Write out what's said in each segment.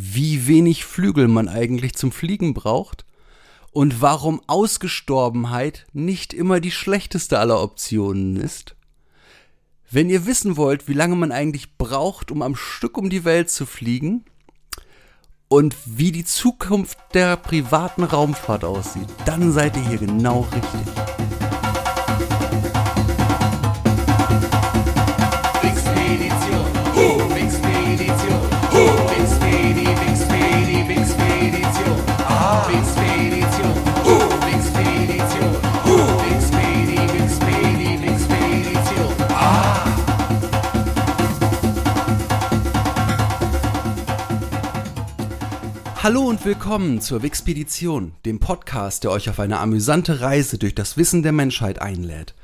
wie wenig Flügel man eigentlich zum Fliegen braucht und warum Ausgestorbenheit nicht immer die schlechteste aller Optionen ist, wenn ihr wissen wollt, wie lange man eigentlich braucht, um am Stück um die Welt zu fliegen und wie die Zukunft der privaten Raumfahrt aussieht, dann seid ihr hier genau richtig. Hallo und willkommen zur Wixpedition, dem Podcast, der euch auf eine amüsante Reise durch das Wissen der Menschheit einlädt.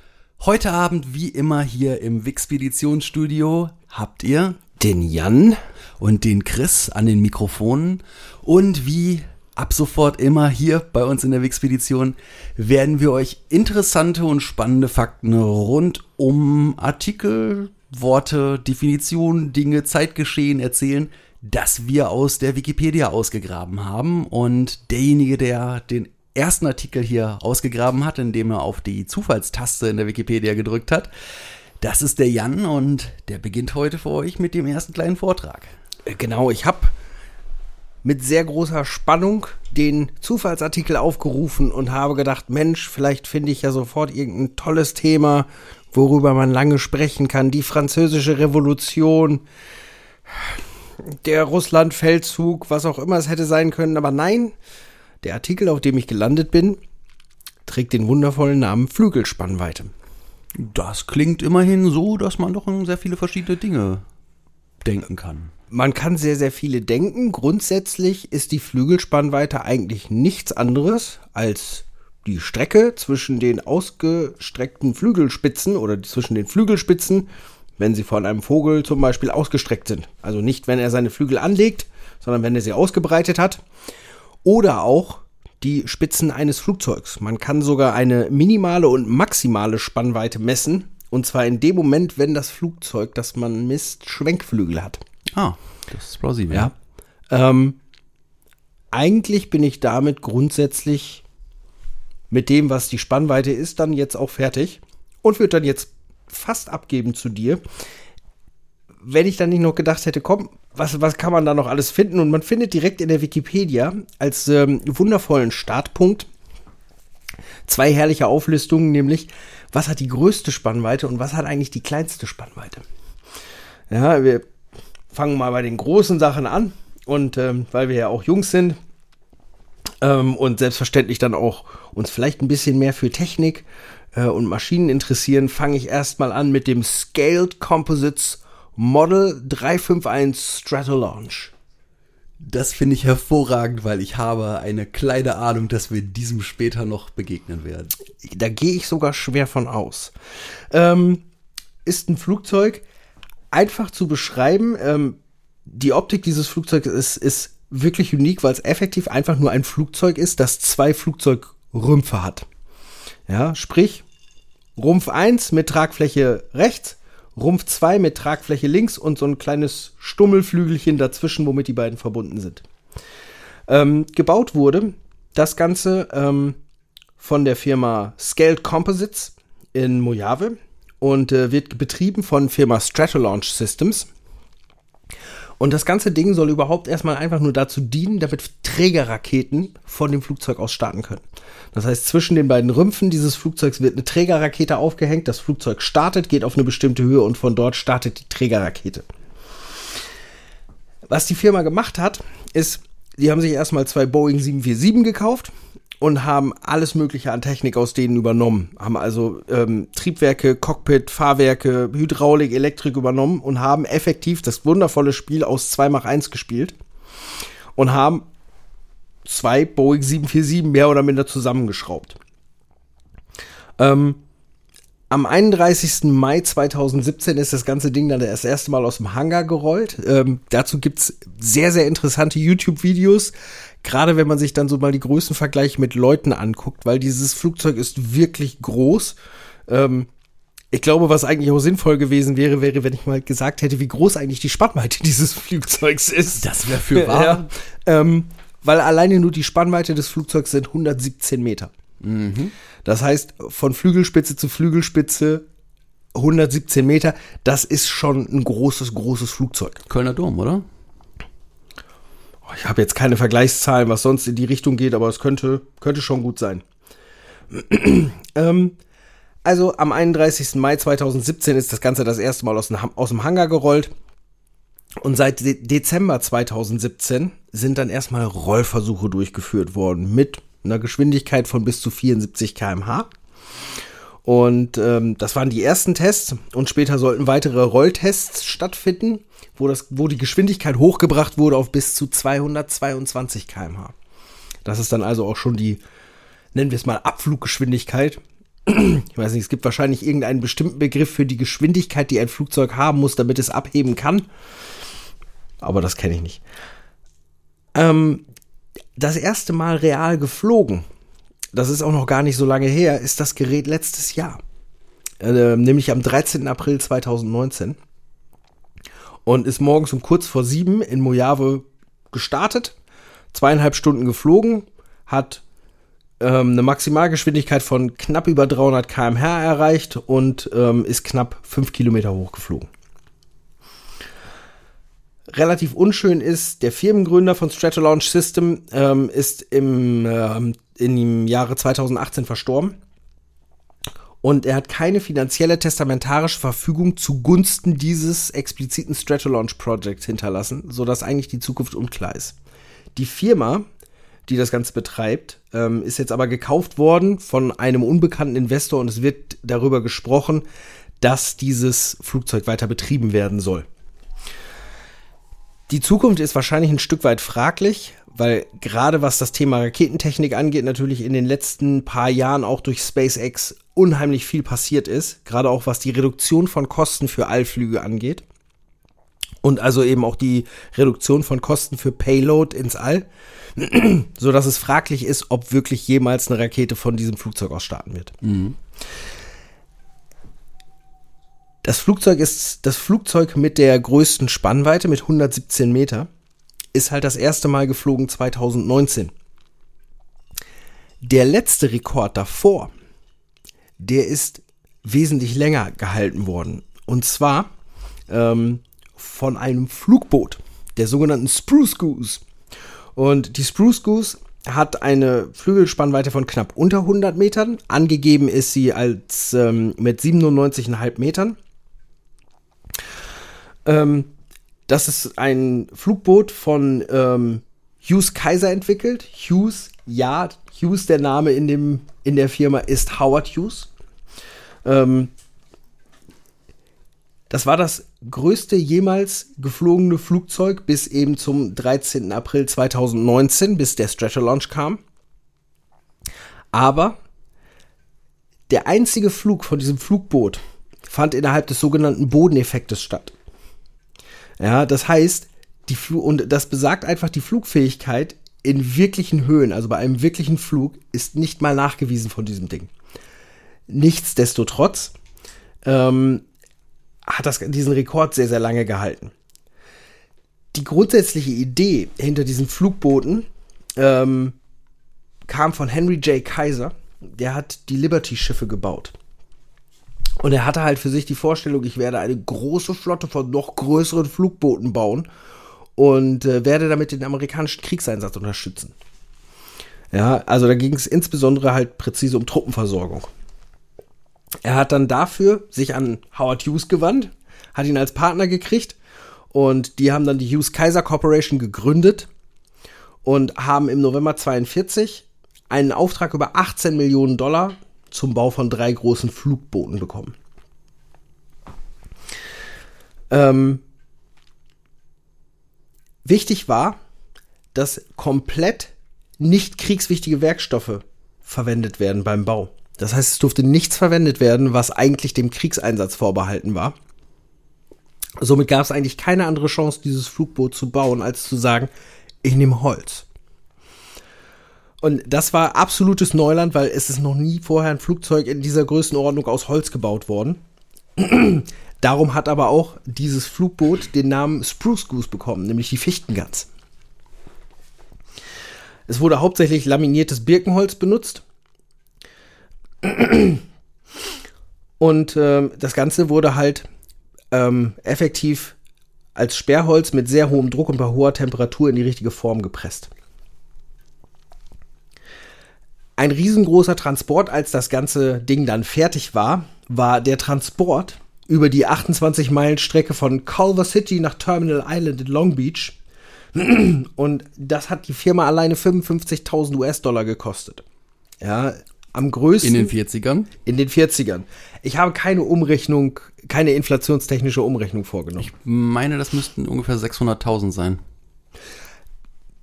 Heute Abend, wie immer hier im Wixpeditionsstudio, habt ihr den Jan und den Chris an den Mikrofonen und wie ab sofort immer hier bei uns in der Wixpedition werden wir euch interessante und spannende Fakten rund um Artikel, Worte, Definitionen, Dinge, Zeitgeschehen erzählen, das wir aus der Wikipedia ausgegraben haben. Und derjenige, der den ersten Artikel hier ausgegraben hat, indem er auf die Zufallstaste in der Wikipedia gedrückt hat, das ist der Jan und der beginnt heute für euch mit dem ersten kleinen Vortrag. Äh, genau, ich habe mit sehr großer Spannung den Zufallsartikel aufgerufen und habe gedacht, Mensch, vielleicht finde ich ja sofort irgendein tolles Thema, worüber man lange sprechen kann. Die französische Revolution, der Russland-Feldzug, was auch immer es hätte sein können. Aber nein, der Artikel, auf dem ich gelandet bin, trägt den wundervollen Namen Flügelspannweite. Das klingt immerhin so, dass man doch an sehr viele verschiedene Dinge denken kann. Man kann sehr, sehr viele denken. Grundsätzlich ist die Flügelspannweite eigentlich nichts anderes als die Strecke zwischen den ausgestreckten Flügelspitzen oder zwischen den Flügelspitzen wenn sie von einem Vogel zum Beispiel ausgestreckt sind. Also nicht, wenn er seine Flügel anlegt, sondern wenn er sie ausgebreitet hat. Oder auch die Spitzen eines Flugzeugs. Man kann sogar eine minimale und maximale Spannweite messen. Und zwar in dem Moment, wenn das Flugzeug, das man misst, Schwenkflügel hat. Ah, das ist plausibel. Ja. Ähm, eigentlich bin ich damit grundsätzlich mit dem, was die Spannweite ist, dann jetzt auch fertig und würde dann jetzt fast abgeben zu dir. Wenn ich dann nicht noch gedacht hätte, komm, was, was kann man da noch alles finden? Und man findet direkt in der Wikipedia als ähm, wundervollen Startpunkt zwei herrliche Auflistungen, nämlich was hat die größte Spannweite und was hat eigentlich die kleinste Spannweite. Ja, wir fangen mal bei den großen Sachen an und ähm, weil wir ja auch Jungs sind ähm, und selbstverständlich dann auch uns vielleicht ein bisschen mehr für Technik äh, und Maschinen interessieren, fange ich erstmal an mit dem Scaled Composites Model 351 Stratolaunch. Das finde ich hervorragend, weil ich habe eine kleine Ahnung, dass wir diesem später noch begegnen werden. Da gehe ich sogar schwer von aus. Ähm, ist ein Flugzeug einfach zu beschreiben. Ähm, die Optik dieses Flugzeugs ist, ist wirklich unique, weil es effektiv einfach nur ein Flugzeug ist, das zwei Flugzeugrümpfe hat. Ja, sprich, Rumpf 1 mit Tragfläche rechts, Rumpf 2 mit Tragfläche links und so ein kleines Stummelflügelchen dazwischen, womit die beiden verbunden sind. Ähm, gebaut wurde das Ganze ähm, von der Firma Scaled Composites in Mojave und äh, wird betrieben von Firma Stratolaunch Systems. Und das ganze Ding soll überhaupt erstmal einfach nur dazu dienen, damit Trägerraketen von dem Flugzeug aus starten können. Das heißt, zwischen den beiden Rümpfen dieses Flugzeugs wird eine Trägerrakete aufgehängt. Das Flugzeug startet, geht auf eine bestimmte Höhe und von dort startet die Trägerrakete. Was die Firma gemacht hat, ist, die haben sich erstmal zwei Boeing 747 gekauft und haben alles Mögliche an Technik aus denen übernommen. Haben also ähm, Triebwerke, Cockpit, Fahrwerke, Hydraulik, Elektrik übernommen und haben effektiv das wundervolle Spiel aus 2 x 1 gespielt und haben zwei Boeing 747 mehr oder minder zusammengeschraubt. Ähm, am 31. Mai 2017 ist das ganze Ding dann das erste Mal aus dem Hangar gerollt. Ähm, dazu gibt's sehr, sehr interessante YouTube-Videos. Gerade wenn man sich dann so mal die Größenvergleiche mit Leuten anguckt, weil dieses Flugzeug ist wirklich groß. Ähm, ich glaube, was eigentlich auch sinnvoll gewesen wäre, wäre, wenn ich mal gesagt hätte, wie groß eigentlich die Spannweite dieses Flugzeugs ist. Das wäre für wahr. Ja, ähm, weil alleine nur die Spannweite des Flugzeugs sind 117 Meter. Das heißt, von Flügelspitze zu Flügelspitze 117 Meter, das ist schon ein großes, großes Flugzeug. Kölner Dom, oder? Ich habe jetzt keine Vergleichszahlen, was sonst in die Richtung geht, aber es könnte, könnte schon gut sein. ähm, also am 31. Mai 2017 ist das Ganze das erste Mal aus dem, aus dem Hangar gerollt. Und seit De Dezember 2017 sind dann erstmal Rollversuche durchgeführt worden mit einer Geschwindigkeit von bis zu 74 km/h. Und ähm, das waren die ersten Tests und später sollten weitere Rolltests stattfinden, wo, das, wo die Geschwindigkeit hochgebracht wurde auf bis zu 222 km/h. Das ist dann also auch schon die, nennen wir es mal, Abfluggeschwindigkeit. Ich weiß nicht, es gibt wahrscheinlich irgendeinen bestimmten Begriff für die Geschwindigkeit, die ein Flugzeug haben muss, damit es abheben kann. Aber das kenne ich nicht. Ähm, das erste Mal real geflogen, das ist auch noch gar nicht so lange her, ist das Gerät letztes Jahr. Äh, nämlich am 13. April 2019. Und ist morgens um kurz vor sieben in Mojave gestartet, zweieinhalb Stunden geflogen, hat ähm, eine Maximalgeschwindigkeit von knapp über 300 km/h erreicht und ähm, ist knapp fünf Kilometer hoch geflogen. Relativ unschön ist, der Firmengründer von Stratolaunch System ähm, ist im, ähm, im Jahre 2018 verstorben. Und er hat keine finanzielle testamentarische Verfügung zugunsten dieses expliziten Stratolaunch Projects hinterlassen, sodass eigentlich die Zukunft unklar ist. Die Firma, die das Ganze betreibt, ähm, ist jetzt aber gekauft worden von einem unbekannten Investor und es wird darüber gesprochen, dass dieses Flugzeug weiter betrieben werden soll. Die Zukunft ist wahrscheinlich ein Stück weit fraglich, weil gerade was das Thema Raketentechnik angeht, natürlich in den letzten paar Jahren auch durch SpaceX unheimlich viel passiert ist. Gerade auch was die Reduktion von Kosten für Allflüge angeht. Und also eben auch die Reduktion von Kosten für Payload ins All. so dass es fraglich ist, ob wirklich jemals eine Rakete von diesem Flugzeug aus starten wird. Das Flugzeug ist das Flugzeug mit der größten Spannweite mit 117 Meter. Ist halt das erste Mal geflogen 2019. Der letzte Rekord davor, der ist wesentlich länger gehalten worden. Und zwar ähm, von einem Flugboot, der sogenannten Spruce Goose. Und die Spruce Goose hat eine Flügelspannweite von knapp unter 100 Metern. Angegeben ist sie als ähm, mit 97,5 Metern. Ähm, das ist ein Flugboot von ähm, Hughes Kaiser entwickelt. Hughes, ja, Hughes, der Name in, dem, in der Firma ist Howard Hughes. Ähm, das war das größte jemals geflogene Flugzeug bis eben zum 13. April 2019, bis der Stratolaunch kam. Aber der einzige Flug von diesem Flugboot fand innerhalb des sogenannten Bodeneffektes statt. Ja, das heißt, die Flu und das besagt einfach, die Flugfähigkeit in wirklichen Höhen, also bei einem wirklichen Flug, ist nicht mal nachgewiesen von diesem Ding. Nichtsdestotrotz ähm, hat das, diesen Rekord sehr, sehr lange gehalten. Die grundsätzliche Idee hinter diesen Flugbooten ähm, kam von Henry J. Kaiser. Der hat die Liberty-Schiffe gebaut. Und er hatte halt für sich die Vorstellung, ich werde eine große Flotte von noch größeren Flugbooten bauen und äh, werde damit den amerikanischen Kriegseinsatz unterstützen. Ja, also da ging es insbesondere halt präzise um Truppenversorgung. Er hat dann dafür sich an Howard Hughes gewandt, hat ihn als Partner gekriegt und die haben dann die Hughes Kaiser Corporation gegründet und haben im November 42 einen Auftrag über 18 Millionen Dollar zum Bau von drei großen Flugbooten bekommen. Ähm, wichtig war, dass komplett nicht kriegswichtige Werkstoffe verwendet werden beim Bau. Das heißt, es durfte nichts verwendet werden, was eigentlich dem Kriegseinsatz vorbehalten war. Somit gab es eigentlich keine andere Chance, dieses Flugboot zu bauen, als zu sagen, ich nehme Holz. Und das war absolutes Neuland, weil es ist noch nie vorher ein Flugzeug in dieser Größenordnung aus Holz gebaut worden. Darum hat aber auch dieses Flugboot den Namen Spruce Goose bekommen, nämlich die Fichtengans. Es wurde hauptsächlich laminiertes Birkenholz benutzt. Und äh, das Ganze wurde halt ähm, effektiv als Sperrholz mit sehr hohem Druck und bei hoher Temperatur in die richtige Form gepresst. Ein riesengroßer Transport, als das ganze Ding dann fertig war, war der Transport über die 28 Meilen Strecke von Culver City nach Terminal Island in Long Beach. Und das hat die Firma alleine 55.000 US-Dollar gekostet. Ja, am größten. In den 40ern? In den 40ern. Ich habe keine Umrechnung, keine inflationstechnische Umrechnung vorgenommen. Ich meine, das müssten ungefähr 600.000 sein.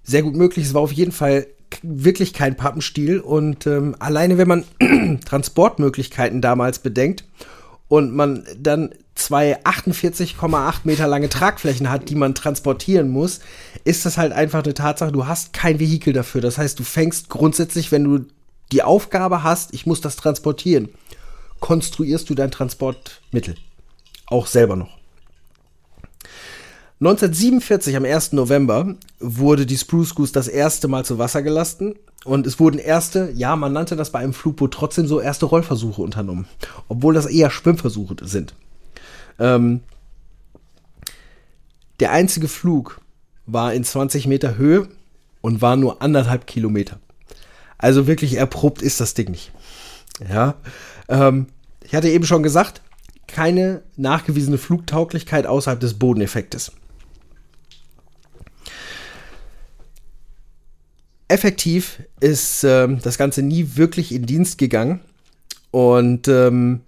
Sehr gut möglich. Es war auf jeden Fall wirklich kein Pappenstiel. Und ähm, alleine, wenn man Transportmöglichkeiten damals bedenkt und man dann zwei 48,8 Meter lange Tragflächen hat, die man transportieren muss, ist das halt einfach eine Tatsache. Du hast kein Vehikel dafür. Das heißt, du fängst grundsätzlich, wenn du die Aufgabe hast, ich muss das transportieren, konstruierst du dein Transportmittel. Auch selber noch. 1947, am 1. November, wurde die Spruce Goose das erste Mal zu Wasser gelassen. Und es wurden erste, ja, man nannte das bei einem Flugboot trotzdem so erste Rollversuche unternommen. Obwohl das eher Schwimmversuche sind. Ähm, der einzige Flug war in 20 Meter Höhe und war nur anderthalb Kilometer. Also wirklich erprobt ist das Ding nicht. Ja. Ähm, ich hatte eben schon gesagt, keine nachgewiesene Flugtauglichkeit außerhalb des Bodeneffektes. Effektiv ist ähm, das Ganze nie wirklich in Dienst gegangen und ähm,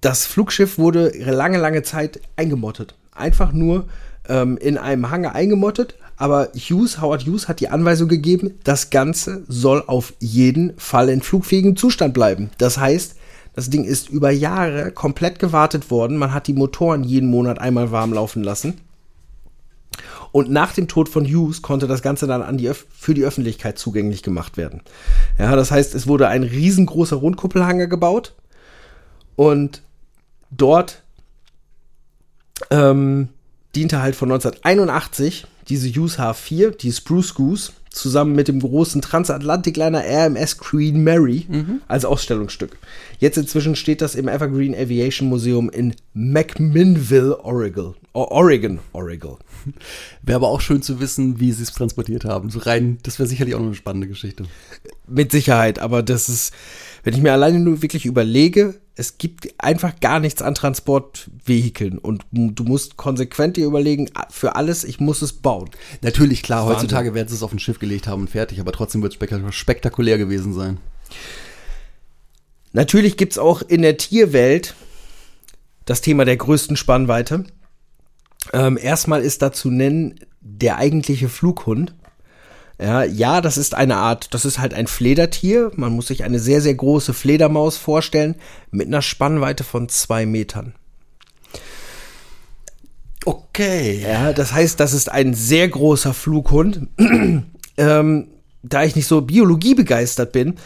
das Flugschiff wurde lange, lange Zeit eingemottet. Einfach nur ähm, in einem Hangar eingemottet, aber Hughes, Howard Hughes hat die Anweisung gegeben, das Ganze soll auf jeden Fall in flugfähigem Zustand bleiben. Das heißt, das Ding ist über Jahre komplett gewartet worden. Man hat die Motoren jeden Monat einmal warm laufen lassen. Und nach dem Tod von Hughes konnte das Ganze dann an die für die Öffentlichkeit zugänglich gemacht werden. Ja, das heißt, es wurde ein riesengroßer Rundkuppelhanger gebaut und dort ähm, diente halt von 1981 diese Hughes H4, die Spruce Goose, zusammen mit dem großen Transatlantikliner RMS Queen Mary mhm. als Ausstellungsstück. Jetzt inzwischen steht das im Evergreen Aviation Museum in McMinnville, Oregon. Oregon, Oregon. Wäre aber auch schön zu wissen, wie sie es transportiert haben. So rein, das wäre sicherlich auch noch eine spannende Geschichte. Mit Sicherheit, aber das ist, wenn ich mir alleine nur wirklich überlege, es gibt einfach gar nichts an Transportvehikeln und du musst konsequent dir überlegen, für alles, ich muss es bauen. Natürlich, klar, heutzutage werden sie es auf ein Schiff gelegt haben und fertig, aber trotzdem wird es spektakulär gewesen sein. Natürlich gibt es auch in der Tierwelt das Thema der größten Spannweite. Ähm, erstmal ist da zu nennen der eigentliche Flughund. Ja, ja, das ist eine Art, das ist halt ein Fledertier. Man muss sich eine sehr, sehr große Fledermaus vorstellen mit einer Spannweite von zwei Metern. Okay. Ja, das heißt, das ist ein sehr großer Flughund. ähm, da ich nicht so Biologie begeistert bin,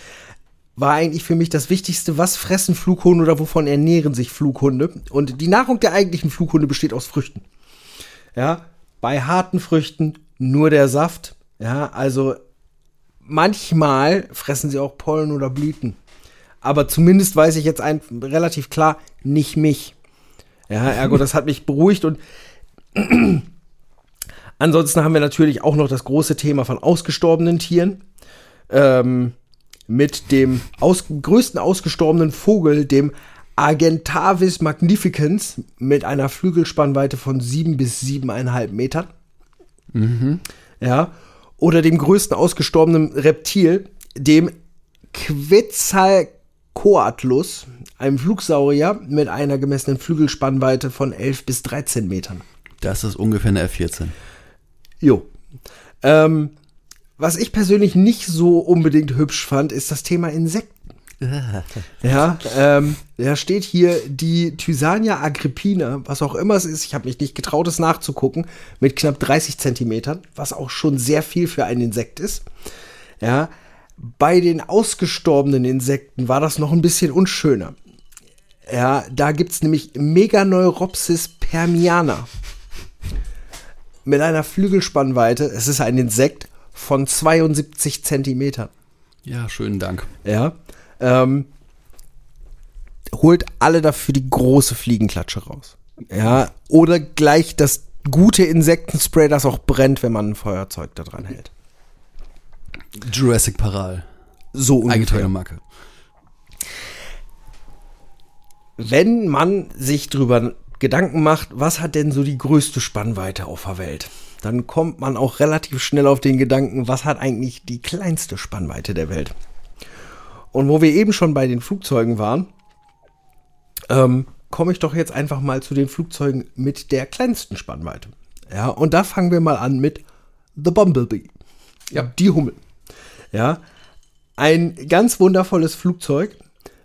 war eigentlich für mich das Wichtigste, was fressen Flughunde oder wovon ernähren sich Flughunde. Und die Nahrung der eigentlichen Flughunde besteht aus Früchten. Ja, bei harten Früchten nur der Saft ja, also manchmal fressen sie auch Pollen oder Blüten. Aber zumindest weiß ich jetzt ein, relativ klar, nicht mich. Ja, ergo, das hat mich beruhigt und ansonsten haben wir natürlich auch noch das große Thema von ausgestorbenen Tieren. Ähm, mit dem aus, größten ausgestorbenen Vogel, dem Argentavis magnificens, mit einer Flügelspannweite von sieben bis siebeneinhalb Metern. Mhm. Ja, oder dem größten ausgestorbenen Reptil, dem Quetzalcoatlus, einem Flugsaurier mit einer gemessenen Flügelspannweite von 11 bis 13 Metern. Das ist ungefähr eine F-14. Jo. Ähm, was ich persönlich nicht so unbedingt hübsch fand, ist das Thema Insekten. ja, ähm, da steht hier die Thysania agrippina, was auch immer es ist. Ich habe mich nicht getraut, es nachzugucken, mit knapp 30 Zentimetern, was auch schon sehr viel für ein Insekt ist. Ja, bei den ausgestorbenen Insekten war das noch ein bisschen unschöner. Ja, da gibt es nämlich Meganeuropsis permiana. Mit einer Flügelspannweite, es ist ein Insekt von 72 Zentimetern. Ja, schönen Dank. Ja. Ähm, holt alle dafür die große Fliegenklatsche raus. Ja. Oder gleich das gute Insektenspray, das auch brennt, wenn man ein Feuerzeug da dran hält. Jurassic Paral. So ungefähr. Marke. Wenn man sich drüber Gedanken macht, was hat denn so die größte Spannweite auf der Welt? Dann kommt man auch relativ schnell auf den Gedanken, was hat eigentlich die kleinste Spannweite der Welt? Und wo wir eben schon bei den Flugzeugen waren, ähm, komme ich doch jetzt einfach mal zu den Flugzeugen mit der kleinsten Spannweite. Ja, und da fangen wir mal an mit The Bumblebee. Ja, die Hummel. Ja, ein ganz wundervolles Flugzeug.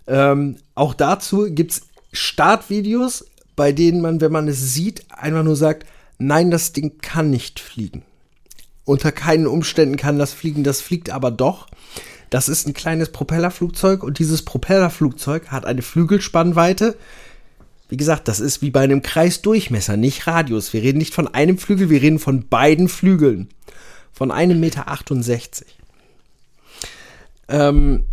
Ähm, auch dazu gibt es Startvideos, bei denen man, wenn man es sieht, einfach nur sagt, nein, das Ding kann nicht fliegen. Unter keinen Umständen kann das fliegen, das fliegt aber doch. Das ist ein kleines Propellerflugzeug und dieses Propellerflugzeug hat eine Flügelspannweite. Wie gesagt, das ist wie bei einem Kreisdurchmesser, nicht Radius. Wir reden nicht von einem Flügel, wir reden von beiden Flügeln. Von einem Meter. 68. Ähm,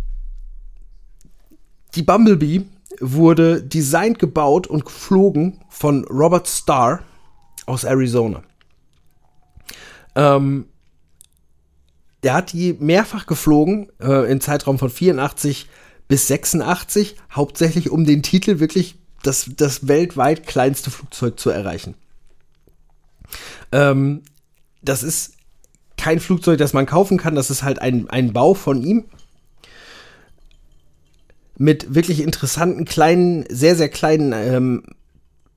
die Bumblebee wurde designt, gebaut und geflogen von Robert Starr aus Arizona. Ähm, der hat die mehrfach geflogen, äh, im Zeitraum von 84 bis 86, hauptsächlich um den Titel wirklich das, das weltweit kleinste Flugzeug zu erreichen. Ähm, das ist kein Flugzeug, das man kaufen kann, das ist halt ein, ein Bau von ihm mit wirklich interessanten kleinen, sehr, sehr kleinen ähm,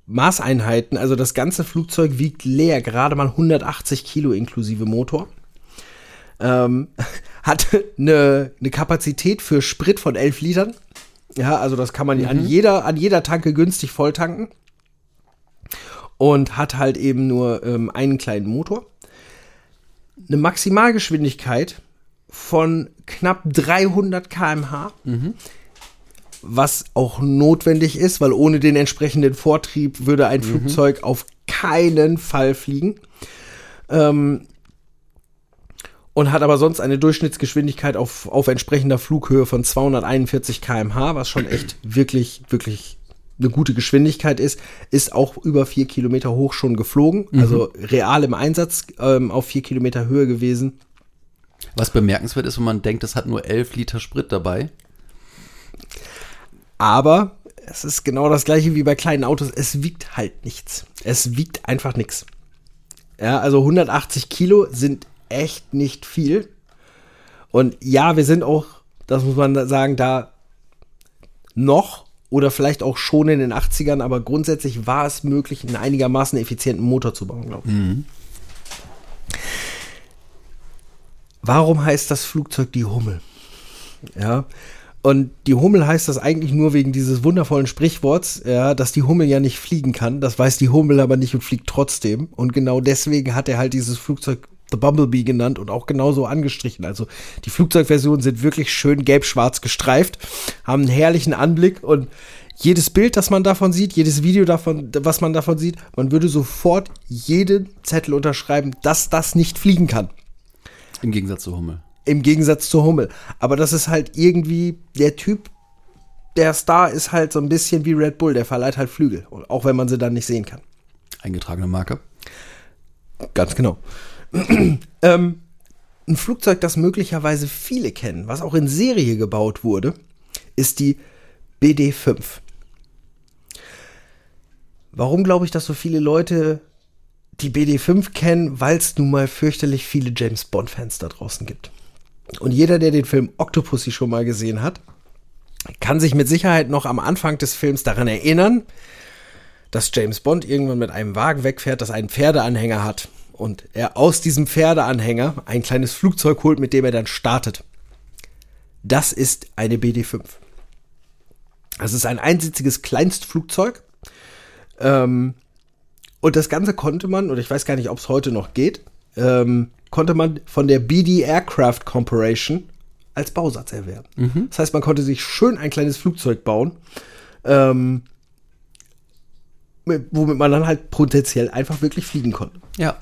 Maßeinheiten. Also das ganze Flugzeug wiegt leer, gerade mal 180 Kilo inklusive Motor. Ähm, hat eine, eine Kapazität für Sprit von 11 Litern. Ja, also das kann man mhm. an, jeder, an jeder Tanke günstig voll tanken. Und hat halt eben nur ähm, einen kleinen Motor. Eine Maximalgeschwindigkeit von knapp 300 km/h. Mhm was auch notwendig ist, weil ohne den entsprechenden Vortrieb würde ein mhm. Flugzeug auf keinen Fall fliegen. Ähm, und hat aber sonst eine Durchschnittsgeschwindigkeit auf, auf entsprechender Flughöhe von 241 km/h, was schon echt wirklich, wirklich eine gute Geschwindigkeit ist, ist auch über vier Kilometer hoch schon geflogen, mhm. also real im Einsatz ähm, auf vier Kilometer Höhe gewesen. Was bemerkenswert ist, wenn man denkt, es hat nur elf Liter Sprit dabei. Aber es ist genau das gleiche wie bei kleinen Autos. Es wiegt halt nichts. Es wiegt einfach nichts. Ja, also 180 Kilo sind echt nicht viel. Und ja, wir sind auch, das muss man sagen, da noch oder vielleicht auch schon in den 80ern, aber grundsätzlich war es möglich, einen einigermaßen effizienten Motor zu bauen, glaube ich. Mhm. Warum heißt das Flugzeug die Hummel? Ja, und die Hummel heißt das eigentlich nur wegen dieses wundervollen Sprichworts, ja, dass die Hummel ja nicht fliegen kann. Das weiß die Hummel aber nicht und fliegt trotzdem. Und genau deswegen hat er halt dieses Flugzeug The Bumblebee genannt und auch genauso angestrichen. Also die Flugzeugversionen sind wirklich schön gelb-schwarz gestreift, haben einen herrlichen Anblick und jedes Bild, das man davon sieht, jedes Video davon, was man davon sieht, man würde sofort jeden Zettel unterschreiben, dass das nicht fliegen kann. Im Gegensatz zu Hummel. Im Gegensatz zu Hummel. Aber das ist halt irgendwie der Typ, der Star ist halt so ein bisschen wie Red Bull, der verleiht halt Flügel, auch wenn man sie dann nicht sehen kann. Eingetragene Marke. Ganz genau. ähm, ein Flugzeug, das möglicherweise viele kennen, was auch in Serie gebaut wurde, ist die BD-5. Warum glaube ich, dass so viele Leute die BD-5 kennen? Weil es nun mal fürchterlich viele James Bond-Fans da draußen gibt. Und jeder, der den Film Octopussy schon mal gesehen hat, kann sich mit Sicherheit noch am Anfang des Films daran erinnern, dass James Bond irgendwann mit einem Wagen wegfährt, das einen Pferdeanhänger hat und er aus diesem Pferdeanhänger ein kleines Flugzeug holt, mit dem er dann startet. Das ist eine BD5. Das ist ein einsitziges Kleinstflugzeug. Ähm, und das Ganze konnte man, oder ich weiß gar nicht, ob es heute noch geht, ähm, konnte man von der BD Aircraft Corporation als Bausatz erwerben. Mhm. Das heißt, man konnte sich schön ein kleines Flugzeug bauen, ähm, womit man dann halt potenziell einfach wirklich fliegen konnte. Ja.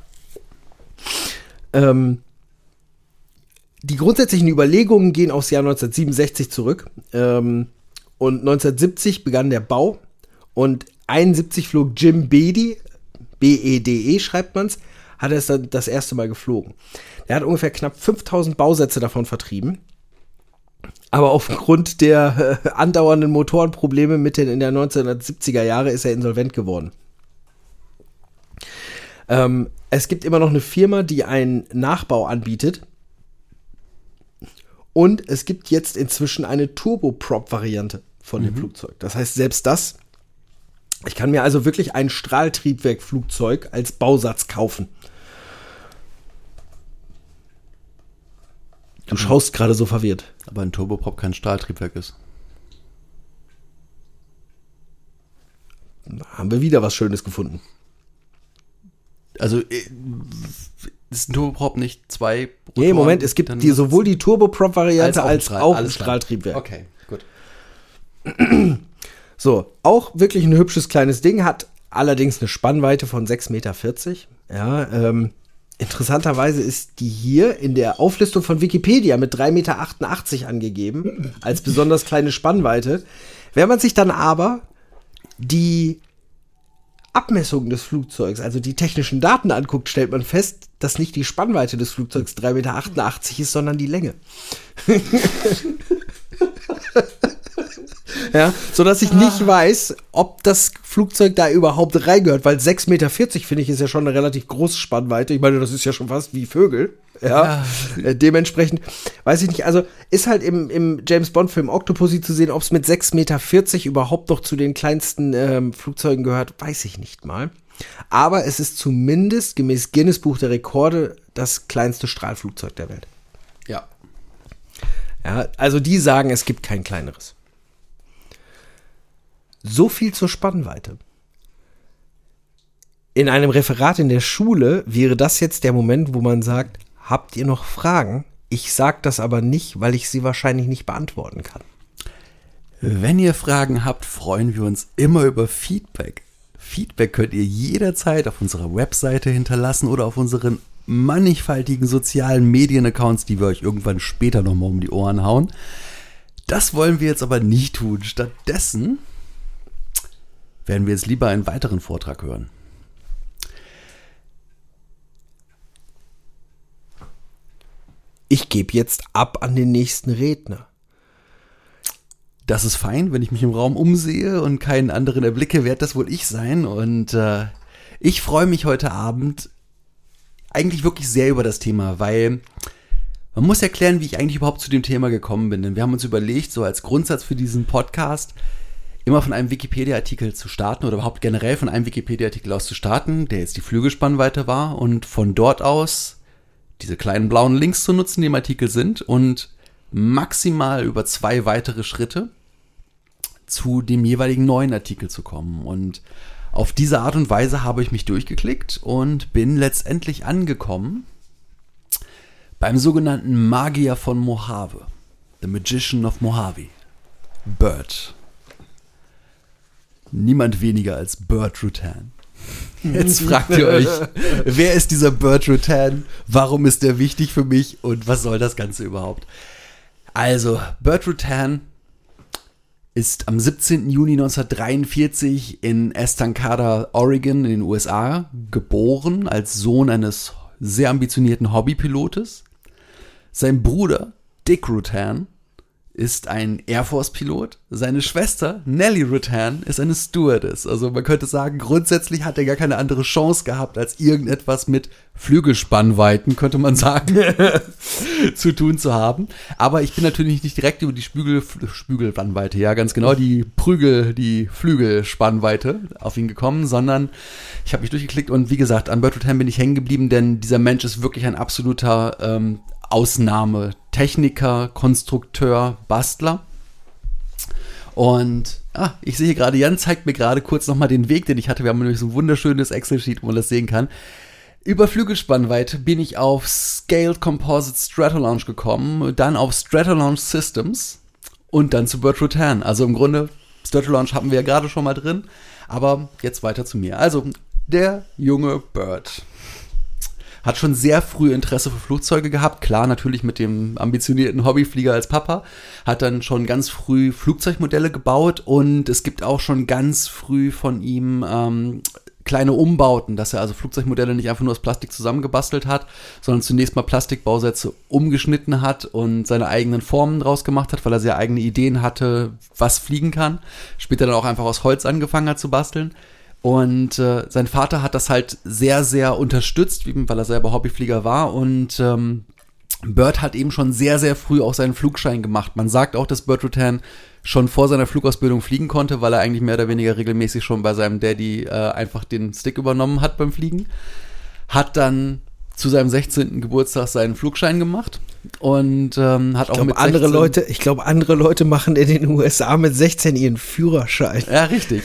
Ähm, die grundsätzlichen Überlegungen gehen aufs Jahr 1967 zurück. Ähm, und 1970 begann der Bau und 71 flog Jim Beatty, B-E-D-E -E schreibt man's, hat er es dann das erste Mal geflogen. Er hat ungefähr knapp 5000 Bausätze davon vertrieben. Aber aufgrund der äh, andauernden Motorenprobleme Mitte in der 1970er Jahre ist er insolvent geworden. Ähm, es gibt immer noch eine Firma, die einen Nachbau anbietet. Und es gibt jetzt inzwischen eine Turboprop-Variante von dem mhm. Flugzeug. Das heißt, selbst das, ich kann mir also wirklich ein Strahltriebwerkflugzeug als Bausatz kaufen. Du schaust gerade so verwirrt. Aber ein Turboprop kein Strahltriebwerk ist. Haben wir wieder was Schönes gefunden. Also äh, ist ein Turboprop nicht zwei Rotoren? Nee, Moment, es gibt die, sowohl die Turboprop-Variante als, als, auch ein Strahltriebwerk. Okay, gut. So, auch wirklich ein hübsches kleines Ding, hat allerdings eine Spannweite von 6,40 Meter. Ja, ähm, interessanterweise ist die hier in der Auflistung von Wikipedia mit 3,88 Meter angegeben, als besonders kleine Spannweite. Wenn man sich dann aber die Abmessungen des Flugzeugs, also die technischen Daten anguckt, stellt man fest, dass nicht die Spannweite des Flugzeugs 3,88 Meter ist, sondern die Länge. ja, so dass ich nicht ah. weiß, ob das Flugzeug da überhaupt reingehört, weil 6,40 Meter finde ich ist ja schon eine relativ große Spannweite. Ich meine, das ist ja schon fast wie Vögel. Ja, ja. Äh, dementsprechend weiß ich nicht. Also ist halt im, im James Bond Film Octopussy zu sehen, ob es mit 6,40 Meter überhaupt noch zu den kleinsten ähm, Flugzeugen gehört, weiß ich nicht mal. Aber es ist zumindest gemäß Guinness Buch der Rekorde das kleinste Strahlflugzeug der Welt. Ja. Ja, also die sagen, es gibt kein kleineres. So viel zur Spannweite. In einem Referat in der Schule wäre das jetzt der Moment, wo man sagt, habt ihr noch Fragen? Ich sage das aber nicht, weil ich sie wahrscheinlich nicht beantworten kann. Wenn ihr Fragen habt, freuen wir uns immer über Feedback. Feedback könnt ihr jederzeit auf unserer Webseite hinterlassen oder auf unseren mannigfaltigen sozialen Medienaccounts, die wir euch irgendwann später nochmal um die Ohren hauen. Das wollen wir jetzt aber nicht tun. Stattdessen werden wir jetzt lieber einen weiteren Vortrag hören. Ich gebe jetzt ab an den nächsten Redner. Das ist fein, wenn ich mich im Raum umsehe und keinen anderen erblicke, wird das wohl ich sein. Und äh, ich freue mich heute Abend eigentlich wirklich sehr über das Thema, weil man muss erklären, wie ich eigentlich überhaupt zu dem Thema gekommen bin. Denn wir haben uns überlegt, so als Grundsatz für diesen Podcast, immer von einem Wikipedia-Artikel zu starten oder überhaupt generell von einem Wikipedia-Artikel aus zu starten, der jetzt die Flügelspannweite war und von dort aus diese kleinen blauen Links zu nutzen, die im Artikel sind und maximal über zwei weitere Schritte zu dem jeweiligen neuen Artikel zu kommen. Und auf diese Art und Weise habe ich mich durchgeklickt und bin letztendlich angekommen beim sogenannten Magier von Mojave. The Magician of Mojave. Bird niemand weniger als Bert Rutan. Jetzt fragt ihr euch, wer ist dieser Bert Rutan? Warum ist der wichtig für mich und was soll das Ganze überhaupt? Also, Bert Rutan ist am 17. Juni 1943 in Estancada, Oregon in den USA geboren als Sohn eines sehr ambitionierten Hobbypilotes. Sein Bruder Dick Rutan ist ein Air Force-Pilot. Seine Schwester, Nellie Rutan, ist eine Stewardess. Also man könnte sagen, grundsätzlich hat er gar keine andere Chance gehabt, als irgendetwas mit Flügelspannweiten, könnte man sagen, zu tun zu haben. Aber ich bin natürlich nicht direkt über die Spügel, Spügelspannweite, ja ganz genau, die Prügel, die Flügelspannweite auf ihn gekommen, sondern ich habe mich durchgeklickt und wie gesagt, an Bert Rutan bin ich hängen geblieben, denn dieser Mensch ist wirklich ein absoluter ähm, Ausnahme. Techniker, Konstrukteur, Bastler. Und ah, ich sehe gerade, Jan zeigt mir gerade kurz nochmal den Weg, den ich hatte. Wir haben nämlich so ein wunderschönes Excel-Sheet, wo man das sehen kann. Über Flügelspannweite bin ich auf Scaled Composite Stratolaunch gekommen, dann auf Stratolaunch Systems und dann zu Bert Rutan. Also im Grunde, Stratolaunch hatten wir ja gerade schon mal drin, aber jetzt weiter zu mir. Also, der junge Bird hat schon sehr früh Interesse für Flugzeuge gehabt. Klar, natürlich mit dem ambitionierten Hobbyflieger als Papa. Hat dann schon ganz früh Flugzeugmodelle gebaut und es gibt auch schon ganz früh von ihm ähm, kleine Umbauten, dass er also Flugzeugmodelle nicht einfach nur aus Plastik zusammengebastelt hat, sondern zunächst mal Plastikbausätze umgeschnitten hat und seine eigenen Formen draus gemacht hat, weil er sehr eigene Ideen hatte, was fliegen kann. Später dann auch einfach aus Holz angefangen hat zu basteln. Und äh, sein Vater hat das halt sehr, sehr unterstützt, weil er selber Hobbyflieger war. Und ähm, Bird hat eben schon sehr, sehr früh auch seinen Flugschein gemacht. Man sagt auch, dass Bird Rutan schon vor seiner Flugausbildung fliegen konnte, weil er eigentlich mehr oder weniger regelmäßig schon bei seinem Daddy äh, einfach den Stick übernommen hat beim Fliegen. Hat dann zu seinem 16. Geburtstag seinen Flugschein gemacht und ähm, hat ich auch mit andere Leute, ich glaube andere Leute machen in den USA mit 16 ihren Führerschein. Ja, richtig.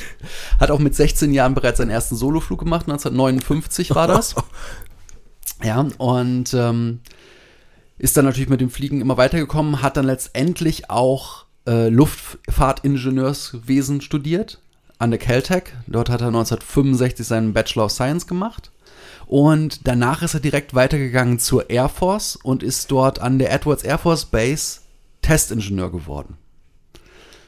Hat auch mit 16 Jahren bereits seinen ersten Soloflug gemacht, 1959 war das. ja, und ähm, ist dann natürlich mit dem Fliegen immer weitergekommen, hat dann letztendlich auch äh, Luftfahrtingenieurswesen studiert an der Caltech. Dort hat er 1965 seinen Bachelor of Science gemacht und danach ist er direkt weitergegangen zur Air Force und ist dort an der Edwards Air Force Base Testingenieur geworden.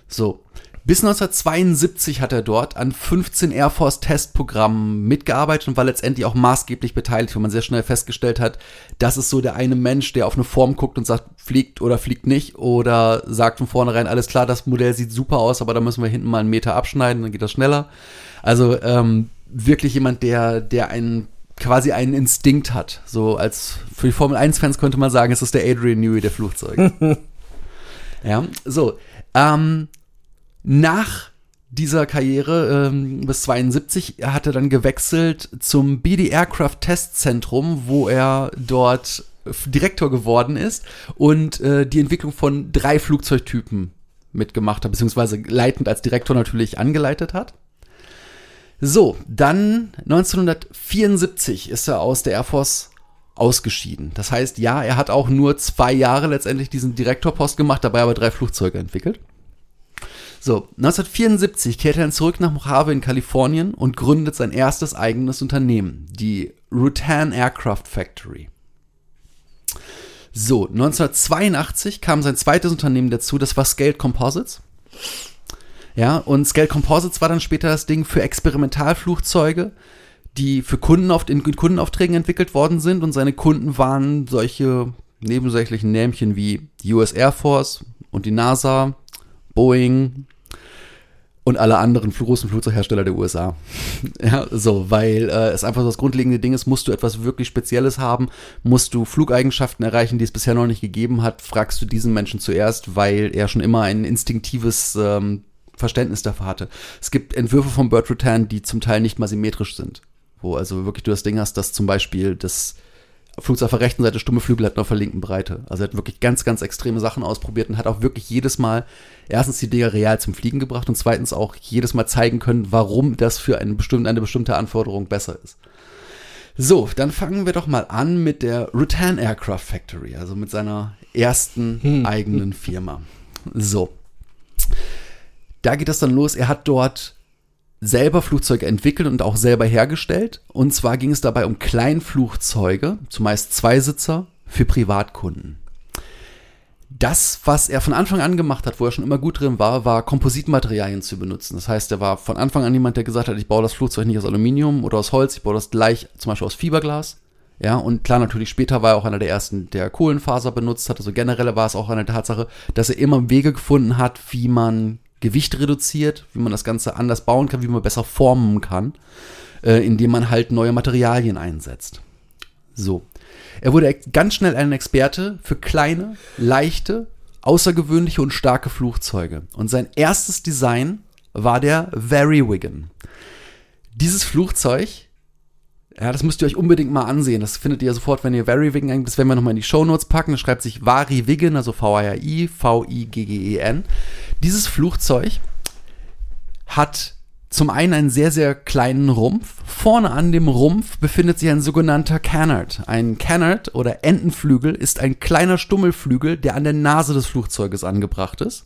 So. Bis 1972 hat er dort an 15 Air Force Testprogrammen mitgearbeitet und war letztendlich auch maßgeblich beteiligt, weil man sehr schnell festgestellt hat, das ist so der eine Mensch, der auf eine Form guckt und sagt, fliegt oder fliegt nicht oder sagt von vornherein, alles klar, das Modell sieht super aus, aber da müssen wir hinten mal einen Meter abschneiden, dann geht das schneller. Also ähm, wirklich jemand, der, der einen quasi einen Instinkt hat. So als für die Formel 1-Fans könnte man sagen, es ist der Adrian Newey der Flugzeuge. ja, so. Ähm, nach dieser Karriere ähm, bis 72 hat er dann gewechselt zum BD Aircraft Testzentrum, wo er dort Direktor geworden ist und äh, die Entwicklung von drei Flugzeugtypen mitgemacht hat, beziehungsweise leitend als Direktor natürlich angeleitet hat. So, dann 1974 ist er aus der Air Force ausgeschieden. Das heißt, ja, er hat auch nur zwei Jahre letztendlich diesen Direktorpost gemacht, dabei aber drei Flugzeuge entwickelt. So, 1974 kehrt er zurück nach Mojave in Kalifornien und gründet sein erstes eigenes Unternehmen, die Rutan Aircraft Factory. So, 1982 kam sein zweites Unternehmen dazu, das war Scaled Composites. Ja, und Scale Composites war dann später das Ding für Experimentalflugzeuge, die für Kunden auf, in Kundenaufträgen entwickelt worden sind. Und seine Kunden waren solche nebensächlichen Nämchen wie die US Air Force und die NASA, Boeing und alle anderen großen Flugzeughersteller der USA. ja, so, weil äh, es einfach so das grundlegende Ding ist, musst du etwas wirklich Spezielles haben, musst du Flugeigenschaften erreichen, die es bisher noch nicht gegeben hat, fragst du diesen Menschen zuerst, weil er schon immer ein instinktives ähm, Verständnis dafür hatte. Es gibt Entwürfe von Bert Rutan, die zum Teil nicht mal symmetrisch sind. Wo also wirklich du das Ding hast, dass zum Beispiel das Flugzeug auf der rechten Seite stumme Flügel hat und auf der linken Breite. Also er hat wirklich ganz, ganz extreme Sachen ausprobiert und hat auch wirklich jedes Mal erstens die Dinger real zum Fliegen gebracht und zweitens auch jedes Mal zeigen können, warum das für eine bestimmte, eine bestimmte Anforderung besser ist. So, dann fangen wir doch mal an mit der Rutan Aircraft Factory, also mit seiner ersten hm. eigenen Firma. So da geht das dann los. Er hat dort selber Flugzeuge entwickelt und auch selber hergestellt. Und zwar ging es dabei um Kleinflugzeuge, zumeist Zweisitzer, für Privatkunden. Das, was er von Anfang an gemacht hat, wo er schon immer gut drin war, war Kompositmaterialien zu benutzen. Das heißt, er war von Anfang an jemand, der gesagt hat, ich baue das Flugzeug nicht aus Aluminium oder aus Holz, ich baue das gleich zum Beispiel aus Fiberglas. Ja, und klar, natürlich später war er auch einer der ersten, der Kohlenfaser benutzt hat. Also generell war es auch eine Tatsache, dass er immer Wege gefunden hat, wie man Gewicht reduziert, wie man das Ganze anders bauen kann, wie man besser formen kann, äh, indem man halt neue Materialien einsetzt. So. Er wurde ganz schnell ein Experte für kleine, leichte, außergewöhnliche und starke Flugzeuge. Und sein erstes Design war der Very Wigan. Dieses Flugzeug ja, das müsst ihr euch unbedingt mal ansehen. Das findet ihr sofort, wenn ihr Very Wigan eingibt. Das werden wir nochmal in die Show Notes packen. Das schreibt sich Vari Wigan, also V-A-R-I, V-I-G-G-E-N. Dieses Flugzeug hat zum einen einen sehr, sehr kleinen Rumpf. Vorne an dem Rumpf befindet sich ein sogenannter Canard. Ein Canard oder Entenflügel ist ein kleiner Stummelflügel, der an der Nase des Flugzeuges angebracht ist.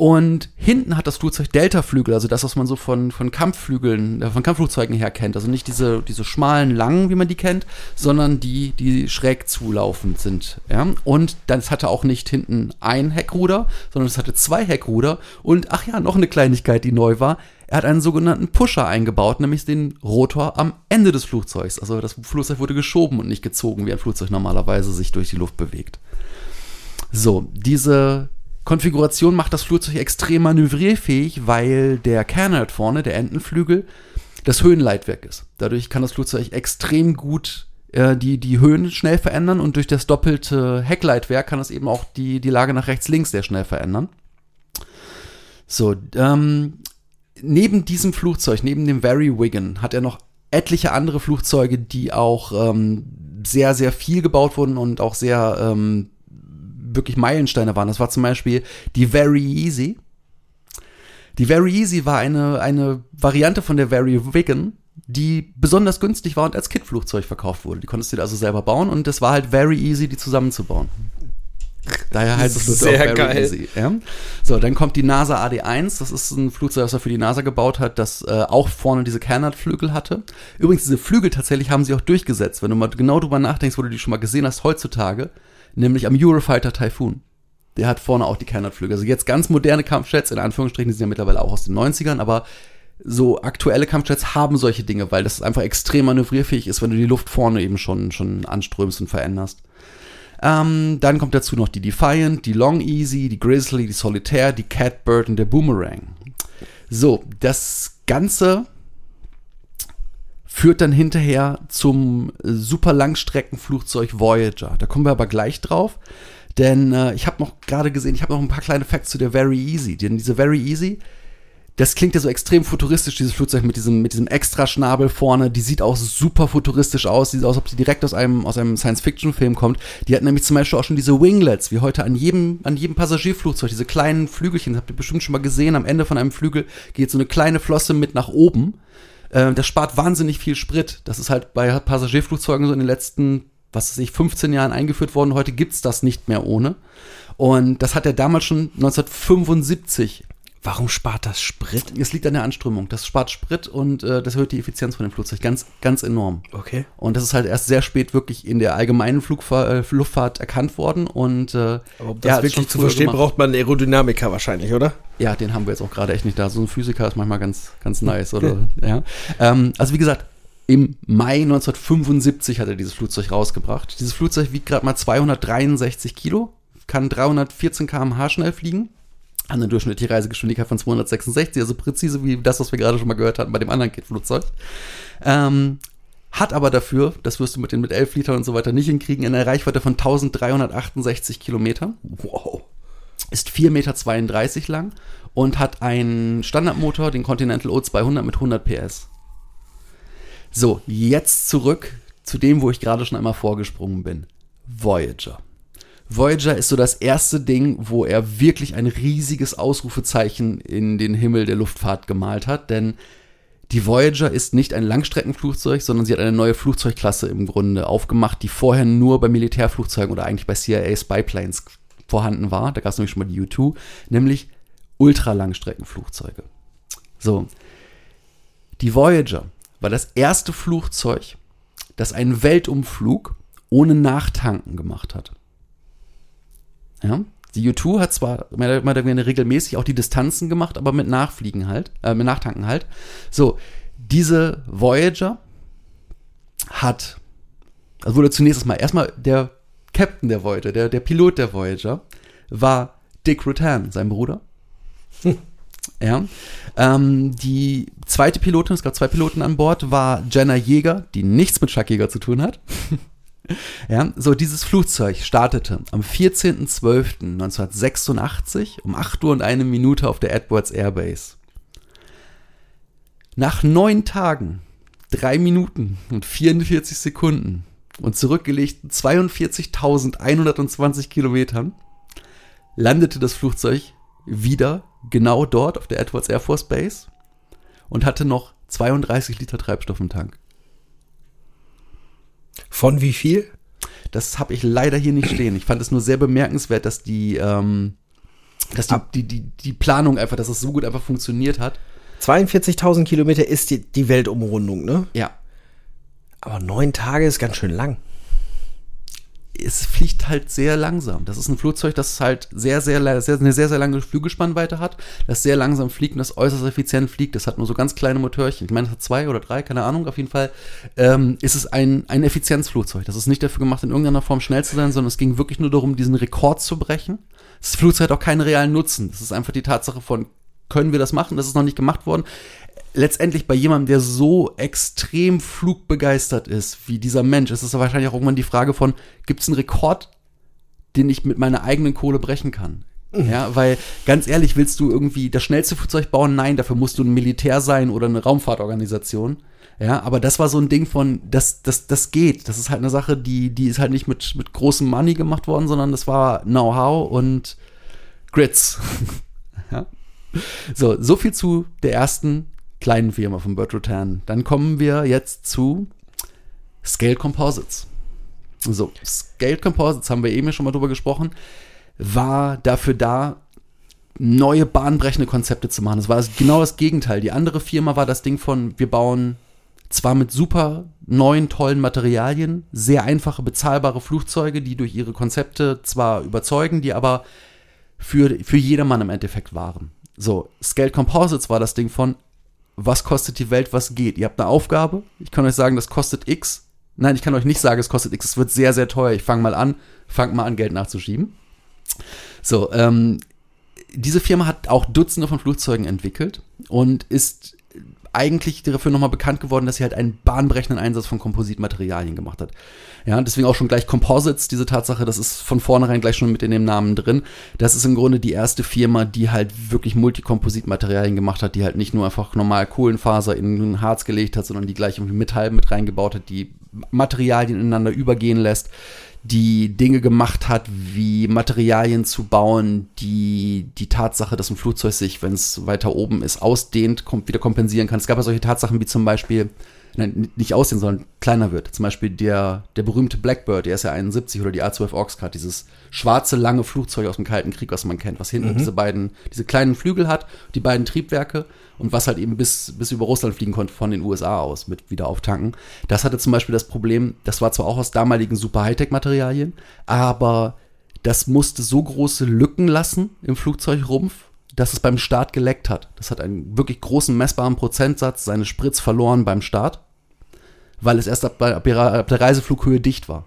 Und hinten hat das Flugzeug Deltaflügel, also das, was man so von, von Kampfflügeln, äh, von Kampfflugzeugen her kennt. Also nicht diese, diese schmalen, langen, wie man die kennt, sondern die, die schräg zulaufend sind. Ja? Und das hatte auch nicht hinten ein Heckruder, sondern es hatte zwei Heckruder. Und ach ja, noch eine Kleinigkeit, die neu war. Er hat einen sogenannten Pusher eingebaut, nämlich den Rotor am Ende des Flugzeugs. Also das Flugzeug wurde geschoben und nicht gezogen, wie ein Flugzeug normalerweise sich durch die Luft bewegt. So, diese Konfiguration macht das Flugzeug extrem manövrierfähig, weil der Canard vorne, der Entenflügel, das Höhenleitwerk ist. Dadurch kann das Flugzeug extrem gut äh, die, die Höhen schnell verändern und durch das doppelte Heckleitwerk kann es eben auch die, die Lage nach rechts, links sehr schnell verändern. So, ähm, neben diesem Flugzeug, neben dem Very Wigan, hat er noch etliche andere Flugzeuge, die auch ähm, sehr, sehr viel gebaut wurden und auch sehr ähm, wirklich Meilensteine waren. Das war zum Beispiel die Very Easy. Die Very Easy war eine, eine Variante von der Very Wigan, die besonders günstig war und als Kit-Flugzeug verkauft wurde. Die konntest du dir also selber bauen und das war halt very easy, die zusammenzubauen. Daher heißt es Sehr very geil. easy. Ja? So, dann kommt die NASA AD1. Das ist ein Flugzeug, das er für die NASA gebaut hat, das äh, auch vorne diese Canard-Flügel hatte. Übrigens, diese Flügel tatsächlich haben sie auch durchgesetzt. Wenn du mal genau drüber nachdenkst, wo du die schon mal gesehen hast heutzutage, nämlich am Eurofighter Typhoon. Der hat vorne auch die Kernradflügel. Also jetzt ganz moderne Kampfjets, in Anführungsstrichen, die sind ja mittlerweile auch aus den 90ern, aber so aktuelle Kampfjets haben solche Dinge, weil das einfach extrem manövrierfähig ist, wenn du die Luft vorne eben schon, schon anströmst und veränderst. Ähm, dann kommt dazu noch die Defiant, die Long Easy, die Grizzly, die Solitaire, die Catbird und der Boomerang. So, das Ganze führt dann hinterher zum super Langstreckenflugzeug Voyager. Da kommen wir aber gleich drauf. Denn äh, ich habe noch gerade gesehen, ich habe noch ein paar kleine Facts zu der Very Easy. Denn diese Very Easy, das klingt ja so extrem futuristisch, dieses Flugzeug mit diesem, mit diesem extra Schnabel vorne. Die sieht auch super futuristisch aus. Sieht aus, als ob sie direkt aus einem, aus einem Science-Fiction-Film kommt. Die hat nämlich zum Beispiel auch schon diese Winglets, wie heute an jedem, an jedem Passagierflugzeug, diese kleinen Flügelchen. Habt ihr bestimmt schon mal gesehen. Am Ende von einem Flügel geht so eine kleine Flosse mit nach oben. Äh, das spart wahnsinnig viel Sprit. Das ist halt bei Passagierflugzeugen so in den letzten, was weiß ich, 15 Jahren eingeführt worden. Heute gibt's das nicht mehr ohne. Und das hat er damals schon 1975 Warum spart das Sprit? Es liegt an der Anströmung. Das spart Sprit und äh, das erhöht die Effizienz von dem Flugzeug ganz, ganz enorm. Okay. Und das ist halt erst sehr spät wirklich in der allgemeinen Flugfahr äh, Luftfahrt erkannt worden. Und äh, Aber um das wirklich zu verstehen, gemacht. braucht man einen Aerodynamiker wahrscheinlich, oder? Ja, den haben wir jetzt auch gerade echt nicht da. So ein Physiker ist manchmal ganz, ganz nice, oder? ja. Ähm, also wie gesagt, im Mai 1975 hat er dieses Flugzeug rausgebracht. Dieses Flugzeug wiegt gerade mal 263 Kilo, kann 314 km/h schnell fliegen eine durchschnittliche Reisegeschwindigkeit von 266, also präzise wie das, was wir gerade schon mal gehört hatten bei dem anderen Kit-Flugzeug. Ähm, hat aber dafür, das wirst du mit den mit 11 Litern und so weiter nicht hinkriegen, eine Reichweite von 1368 Kilometern. Wow. Ist 4,32 Meter lang und hat einen Standardmotor, den Continental O200 mit 100 PS. So, jetzt zurück zu dem, wo ich gerade schon einmal vorgesprungen bin. Voyager. Voyager ist so das erste Ding, wo er wirklich ein riesiges Ausrufezeichen in den Himmel der Luftfahrt gemalt hat, denn die Voyager ist nicht ein Langstreckenflugzeug, sondern sie hat eine neue Flugzeugklasse im Grunde aufgemacht, die vorher nur bei Militärflugzeugen oder eigentlich bei CIA Spyplanes vorhanden war. Da gab es nämlich schon mal die U2, nämlich Ultralangstreckenflugzeuge. So. Die Voyager war das erste Flugzeug, das einen Weltumflug ohne Nachtanken gemacht hat. Ja? Die U2 hat zwar mehr oder weniger regelmäßig auch die Distanzen gemacht, aber mit Nachfliegen halt, äh, mit Nachtanken halt. So, diese Voyager hat also wurde zunächst mal erstmal der Captain der Voyager, der, der Pilot der Voyager, war Dick Rutan, sein Bruder. Hm. Ja. Ähm, die zweite Pilotin, es gab zwei Piloten an Bord, war Jenna Jäger, die nichts mit Chuck Jäger zu tun hat. ja, so dieses Flugzeug startete am 14.12.1986 um 8 Uhr und eine Minute auf der Edwards Airbase. Nach neun Tagen, drei Minuten und 44 Sekunden und zurückgelegten 42.120 Kilometern landete das Flugzeug wieder genau dort auf der Edwards Air Force Base und hatte noch 32 Liter Treibstoff im Tank. Von wie viel? Das habe ich leider hier nicht stehen. Ich fand es nur sehr bemerkenswert, dass die, ähm, dass die, die, die, die Planung einfach, dass es so gut einfach funktioniert hat. 42.000 Kilometer ist die, die Weltumrundung, ne? Ja. Aber neun Tage ist ganz schön lang es fliegt halt sehr langsam. Das ist ein Flugzeug, das halt sehr, sehr, sehr, eine sehr, sehr lange Flügelspannweite hat, das sehr langsam fliegt und das äußerst effizient fliegt. Das hat nur so ganz kleine Motörchen. Ich meine, das hat zwei oder drei, keine Ahnung. Auf jeden Fall ähm, ist es ein, ein Effizienzflugzeug. Das ist nicht dafür gemacht, in irgendeiner Form schnell zu sein, sondern es ging wirklich nur darum, diesen Rekord zu brechen. Das Flugzeug hat auch keinen realen Nutzen. Das ist einfach die Tatsache von, können wir das machen? Das ist noch nicht gemacht worden letztendlich bei jemandem, der so extrem flugbegeistert ist wie dieser Mensch, ist es wahrscheinlich auch irgendwann die Frage von, gibt es einen Rekord, den ich mit meiner eigenen Kohle brechen kann? Mhm. Ja, weil ganz ehrlich, willst du irgendwie das schnellste Flugzeug bauen? Nein, dafür musst du ein Militär sein oder eine Raumfahrtorganisation. Ja, aber das war so ein Ding von, das, das, das geht. Das ist halt eine Sache, die, die ist halt nicht mit, mit großem Money gemacht worden, sondern das war Know-how und Grits. ja. So, so viel zu der ersten kleinen Firma von Bert Rutan. Dann kommen wir jetzt zu Scale Composites. So, Scale Composites haben wir eben schon mal drüber gesprochen, war dafür da, neue bahnbrechende Konzepte zu machen. Das war genau das Gegenteil. Die andere Firma war das Ding von, wir bauen zwar mit super neuen, tollen Materialien, sehr einfache, bezahlbare Flugzeuge, die durch ihre Konzepte zwar überzeugen, die aber für, für jedermann im Endeffekt waren. So, Scale Composites war das Ding von, was kostet die Welt, was geht. Ihr habt eine Aufgabe, ich kann euch sagen, das kostet X. Nein, ich kann euch nicht sagen, es kostet X, es wird sehr, sehr teuer. Ich fange mal an, fangt mal an, Geld nachzuschieben. So, ähm, diese Firma hat auch Dutzende von Flugzeugen entwickelt und ist eigentlich dafür nochmal bekannt geworden, dass sie halt einen bahnbrechenden Einsatz von Kompositmaterialien gemacht hat. Ja, deswegen auch schon gleich Composites, diese Tatsache, das ist von vornherein gleich schon mit in dem Namen drin. Das ist im Grunde die erste Firma, die halt wirklich Multikompositmaterialien gemacht hat, die halt nicht nur einfach normal Kohlenfaser in Harz gelegt hat, sondern die gleich irgendwie Metall mit reingebaut hat, die Materialien ineinander übergehen lässt, die Dinge gemacht hat, wie Materialien zu bauen, die die Tatsache, dass ein Flugzeug sich, wenn es weiter oben ist, ausdehnt, kommt, wieder kompensieren kann. Es gab ja solche Tatsachen wie zum Beispiel, nein, nicht aussehen, sondern kleiner wird. Zum Beispiel der, der berühmte Blackbird, der ist ja 71 oder die A-12 Oxcart, dieses schwarze, lange Flugzeug aus dem Kalten Krieg, was man kennt, was hinten mhm. diese beiden, diese kleinen Flügel hat, die beiden Triebwerke und was halt eben bis, bis über Russland fliegen konnte von den USA aus mit wieder auftanken. Das hatte zum Beispiel das Problem, das war zwar auch aus damaligen super Hightech-Materialien, aber das musste so große Lücken lassen im Flugzeugrumpf, dass es beim Start geleckt hat. Das hat einen wirklich großen messbaren Prozentsatz seines Spritz verloren beim Start, weil es erst ab, ab, ab der Reiseflughöhe dicht war.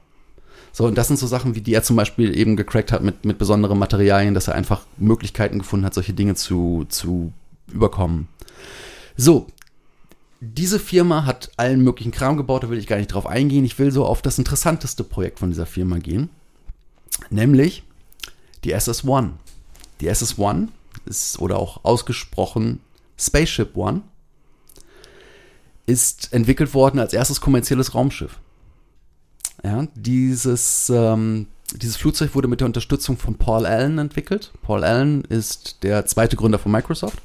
So, und das sind so Sachen, wie die er zum Beispiel eben gecrackt hat mit, mit besonderen Materialien, dass er einfach Möglichkeiten gefunden hat, solche Dinge zu, zu überkommen. So, diese Firma hat allen möglichen Kram gebaut, da will ich gar nicht drauf eingehen. Ich will so auf das interessanteste Projekt von dieser Firma gehen, nämlich die SS-1. Die SS-1 ist oder auch ausgesprochen Spaceship One, ist entwickelt worden als erstes kommerzielles Raumschiff. Ja, dieses, ähm, dieses Flugzeug wurde mit der Unterstützung von Paul Allen entwickelt. Paul Allen ist der zweite Gründer von Microsoft.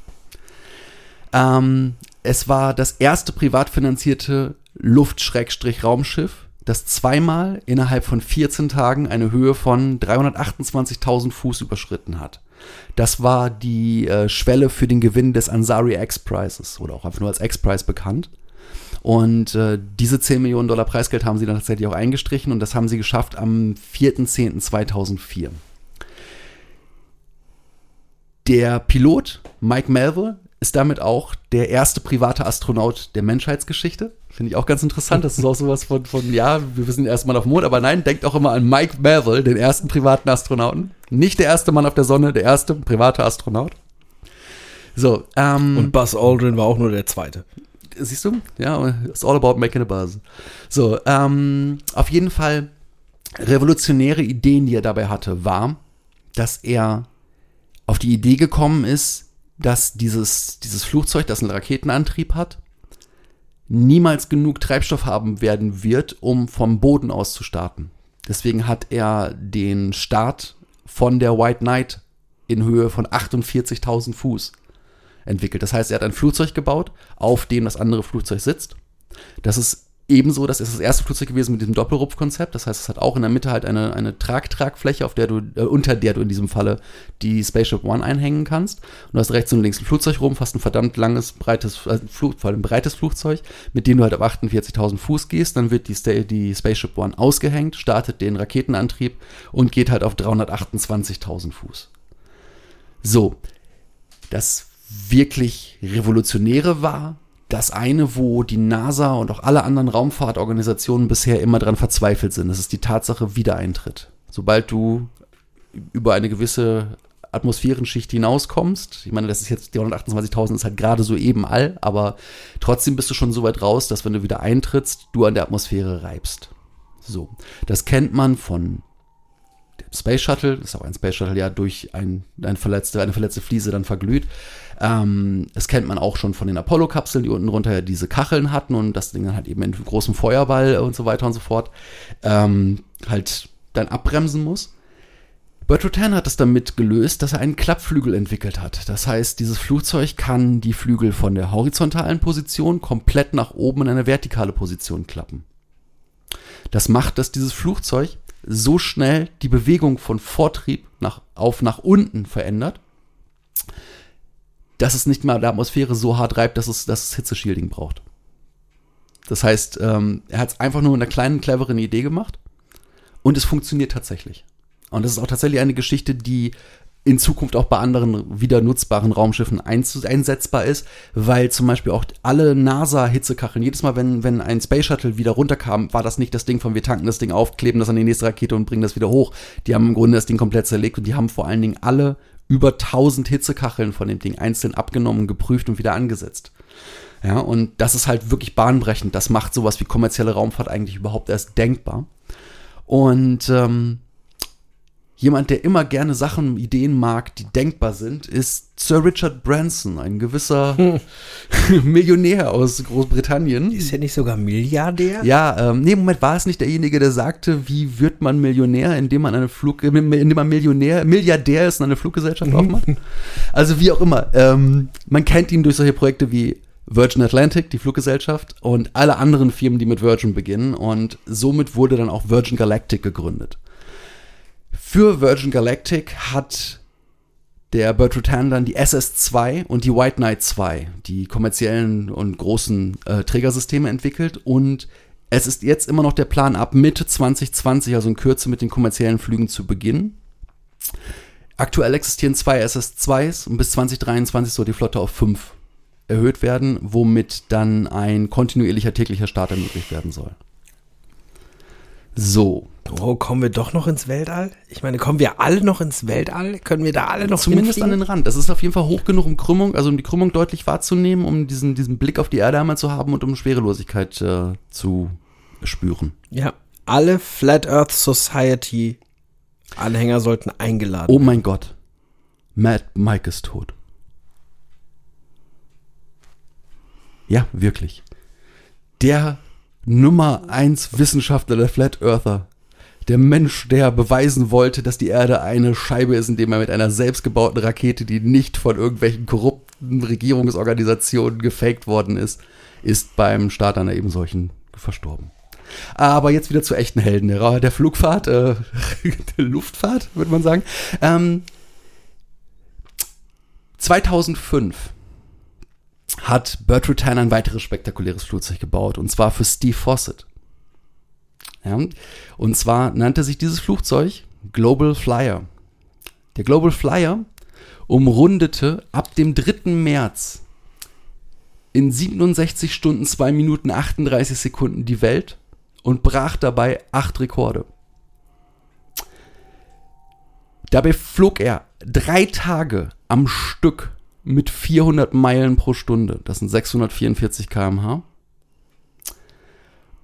Ähm, es war das erste privat finanzierte Luft-Raumschiff, das zweimal innerhalb von 14 Tagen eine Höhe von 328.000 Fuß überschritten hat. Das war die äh, Schwelle für den Gewinn des Ansari X-Prizes oder auch einfach nur als X-Prize bekannt. Und äh, diese 10 Millionen Dollar Preisgeld haben sie dann tatsächlich auch eingestrichen und das haben sie geschafft am 4.10.2004. Der Pilot Mike Melville ist damit auch der erste private Astronaut der Menschheitsgeschichte. Finde ich auch ganz interessant. Das ist auch sowas von, von ja, wir sind erstmal auf dem Mond, aber nein, denkt auch immer an Mike Melville, den ersten privaten Astronauten. Nicht der erste Mann auf der Sonne, der erste private Astronaut. So, ähm, Und Buzz Aldrin war auch nur der zweite. siehst du? Ja, it's all about making a buzz. So, ähm, auf jeden Fall revolutionäre Ideen, die er dabei hatte, war, dass er auf die Idee gekommen ist, dass dieses, dieses Flugzeug, das einen Raketenantrieb hat, niemals genug Treibstoff haben werden wird, um vom Boden aus zu starten. Deswegen hat er den Start von der White Knight in Höhe von 48.000 Fuß entwickelt. Das heißt, er hat ein Flugzeug gebaut, auf dem das andere Flugzeug sitzt. Das ist ebenso, das ist das erste Flugzeug gewesen mit diesem Doppelrupfkonzept. Das heißt, es hat auch in der Mitte halt eine, eine Trag-Tragfläche, auf der du, äh, unter der du in diesem Falle die Spaceship One einhängen kannst. Und du hast rechts und links ein Flugzeug rum, fast ein verdammt langes, breites, äh, Flug, vor allem breites Flugzeug, mit dem du halt auf 48.000 Fuß gehst. Dann wird die, die Spaceship One ausgehängt, startet den Raketenantrieb und geht halt auf 328.000 Fuß. So, das wirklich Revolutionäre war, das eine, wo die NASA und auch alle anderen Raumfahrtorganisationen bisher immer dran verzweifelt sind, das ist die Tatsache Wiedereintritt. Sobald du über eine gewisse Atmosphärenschicht hinauskommst, ich meine, das ist jetzt, die 128.000 ist halt gerade so eben all, aber trotzdem bist du schon so weit raus, dass wenn du wieder eintrittst, du an der Atmosphäre reibst. So, das kennt man von dem Space Shuttle, das ist auch ein Space Shuttle, ja durch ein, ein verletzte, eine verletzte Fliese dann verglüht. Ähm, das kennt man auch schon von den Apollo-Kapseln, die unten drunter ja diese Kacheln hatten und das Ding dann halt eben in großem Feuerball und so weiter und so fort ähm, halt dann abbremsen muss. Bert Rutan hat es damit gelöst, dass er einen Klappflügel entwickelt hat. Das heißt, dieses Flugzeug kann die Flügel von der horizontalen Position komplett nach oben in eine vertikale Position klappen. Das macht, dass dieses Flugzeug so schnell die Bewegung von Vortrieb nach, auf nach unten verändert, dass es nicht mal der Atmosphäre so hart reibt, dass es, dass es braucht. Das heißt, ähm, er hat es einfach nur mit einer kleinen, cleveren Idee gemacht und es funktioniert tatsächlich. Und das ist auch tatsächlich eine Geschichte, die in Zukunft auch bei anderen wieder nutzbaren Raumschiffen einsetzbar ist, weil zum Beispiel auch alle NASA-Hitzekacheln, jedes Mal, wenn, wenn ein Space Shuttle wieder runterkam, war das nicht das Ding von wir tanken das Ding auf, kleben das an die nächste Rakete und bringen das wieder hoch. Die haben im Grunde das Ding komplett zerlegt und die haben vor allen Dingen alle über 1000 Hitzekacheln von dem Ding einzeln abgenommen, geprüft und wieder angesetzt. Ja, und das ist halt wirklich bahnbrechend. Das macht sowas wie kommerzielle Raumfahrt eigentlich überhaupt erst denkbar. Und ähm, jemand, der immer gerne Sachen, Ideen mag, die denkbar sind, ist Sir Richard Branson, ein gewisser Millionär aus Großbritannien. Ist er nicht sogar Milliardär? Ja, ähm, nee, Moment, war es nicht derjenige, der sagte, wie wird man Millionär, indem man eine Flug, indem man Millionär, Milliardär ist und eine Fluggesellschaft aufmacht? Also wie auch immer. Ähm, man kennt ihn durch solche Projekte wie Virgin Atlantic, die Fluggesellschaft, und alle anderen Firmen, die mit Virgin beginnen. Und somit wurde dann auch Virgin Galactic gegründet. Für Virgin Galactic hat der Bert Rutan dann die SS-2 und die White Knight 2, die kommerziellen und großen äh, Trägersysteme entwickelt und es ist jetzt immer noch der Plan, ab Mitte 2020, also in Kürze mit den kommerziellen Flügen zu beginnen. Aktuell existieren zwei SS2s und bis 2023 soll die Flotte auf fünf erhöht werden, womit dann ein kontinuierlicher täglicher Start ermöglicht werden soll. So, Oh, kommen wir doch noch ins Weltall? Ich meine, kommen wir alle noch ins Weltall? Können wir da alle noch Zumindest an hinfliegen? den Rand. Das ist auf jeden Fall hoch genug, um Krümmung, also um die Krümmung deutlich wahrzunehmen, um diesen, diesen Blick auf die Erde einmal zu haben und um Schwerelosigkeit äh, zu spüren. Ja, alle Flat Earth Society Anhänger sollten eingeladen Oh mein Gott. Matt Mike ist tot. Ja, wirklich. Der Nummer eins Wissenschaftler der Flat Earther. Der Mensch, der beweisen wollte, dass die Erde eine Scheibe ist, indem er mit einer selbstgebauten Rakete, die nicht von irgendwelchen korrupten Regierungsorganisationen gefaked worden ist, ist beim Start einer eben solchen verstorben. Aber jetzt wieder zu echten Helden der, der Flugfahrt, äh, der Luftfahrt, würde man sagen. Ähm, 2005 hat Bert Rutan ein weiteres spektakuläres Flugzeug gebaut, und zwar für Steve Fawcett. Ja, und zwar nannte sich dieses Flugzeug Global Flyer. Der Global Flyer umrundete ab dem 3. März in 67 Stunden, 2 Minuten, 38 Sekunden die Welt und brach dabei acht Rekorde. Dabei flog er drei Tage am Stück mit 400 Meilen pro Stunde. Das sind 644 km/h.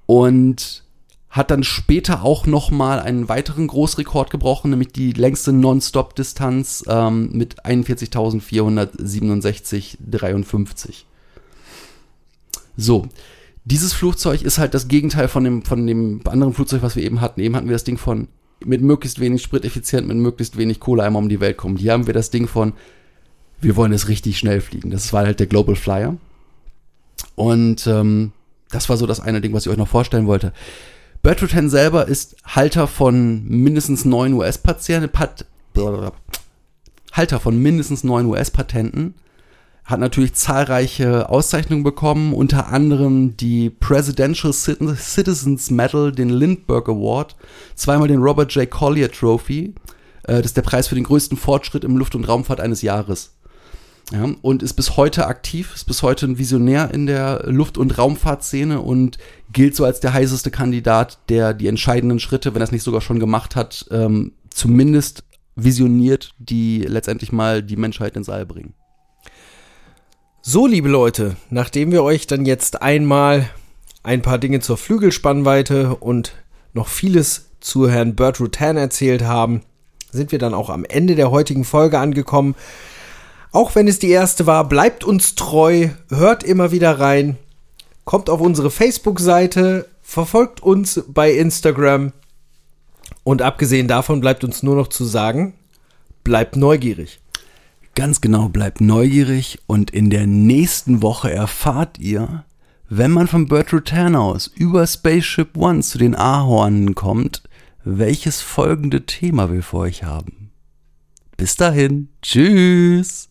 Und hat dann später auch noch mal einen weiteren Großrekord gebrochen, nämlich die längste Non-Stop-Distanz ähm, mit 41.467,53. So, dieses Flugzeug ist halt das Gegenteil von dem, von dem anderen Flugzeug, was wir eben hatten. Eben hatten wir das Ding von mit möglichst wenig Sprit effizient, mit möglichst wenig Kohle einmal um die Welt kommen. Hier haben wir das Ding von, wir wollen es richtig schnell fliegen. Das war halt der Global Flyer. Und ähm, das war so das eine Ding, was ich euch noch vorstellen wollte. Bert Rutan selber ist Halter von mindestens neun US-Patenten, Pat Halter von mindestens neun US-Patenten, hat natürlich zahlreiche Auszeichnungen bekommen, unter anderem die Presidential Citizens Medal, den Lindbergh Award, zweimal den Robert J. Collier Trophy, äh, das ist der Preis für den größten Fortschritt im Luft- und Raumfahrt eines Jahres. Ja, und ist bis heute aktiv, ist bis heute ein Visionär in der Luft- und Raumfahrtszene und gilt so als der heißeste Kandidat, der die entscheidenden Schritte, wenn er es nicht sogar schon gemacht hat, ähm, zumindest visioniert, die letztendlich mal die Menschheit ins All bringen. So, liebe Leute, nachdem wir euch dann jetzt einmal ein paar Dinge zur Flügelspannweite und noch vieles zu Herrn Bert Rutan erzählt haben, sind wir dann auch am Ende der heutigen Folge angekommen. Auch wenn es die erste war, bleibt uns treu, hört immer wieder rein, kommt auf unsere Facebook-Seite, verfolgt uns bei Instagram und abgesehen davon bleibt uns nur noch zu sagen, bleibt neugierig. Ganz genau, bleibt neugierig und in der nächsten Woche erfahrt ihr, wenn man von Bert Rutan aus über Spaceship One zu den Ahornen kommt, welches folgende Thema wir für euch haben. Bis dahin, tschüss!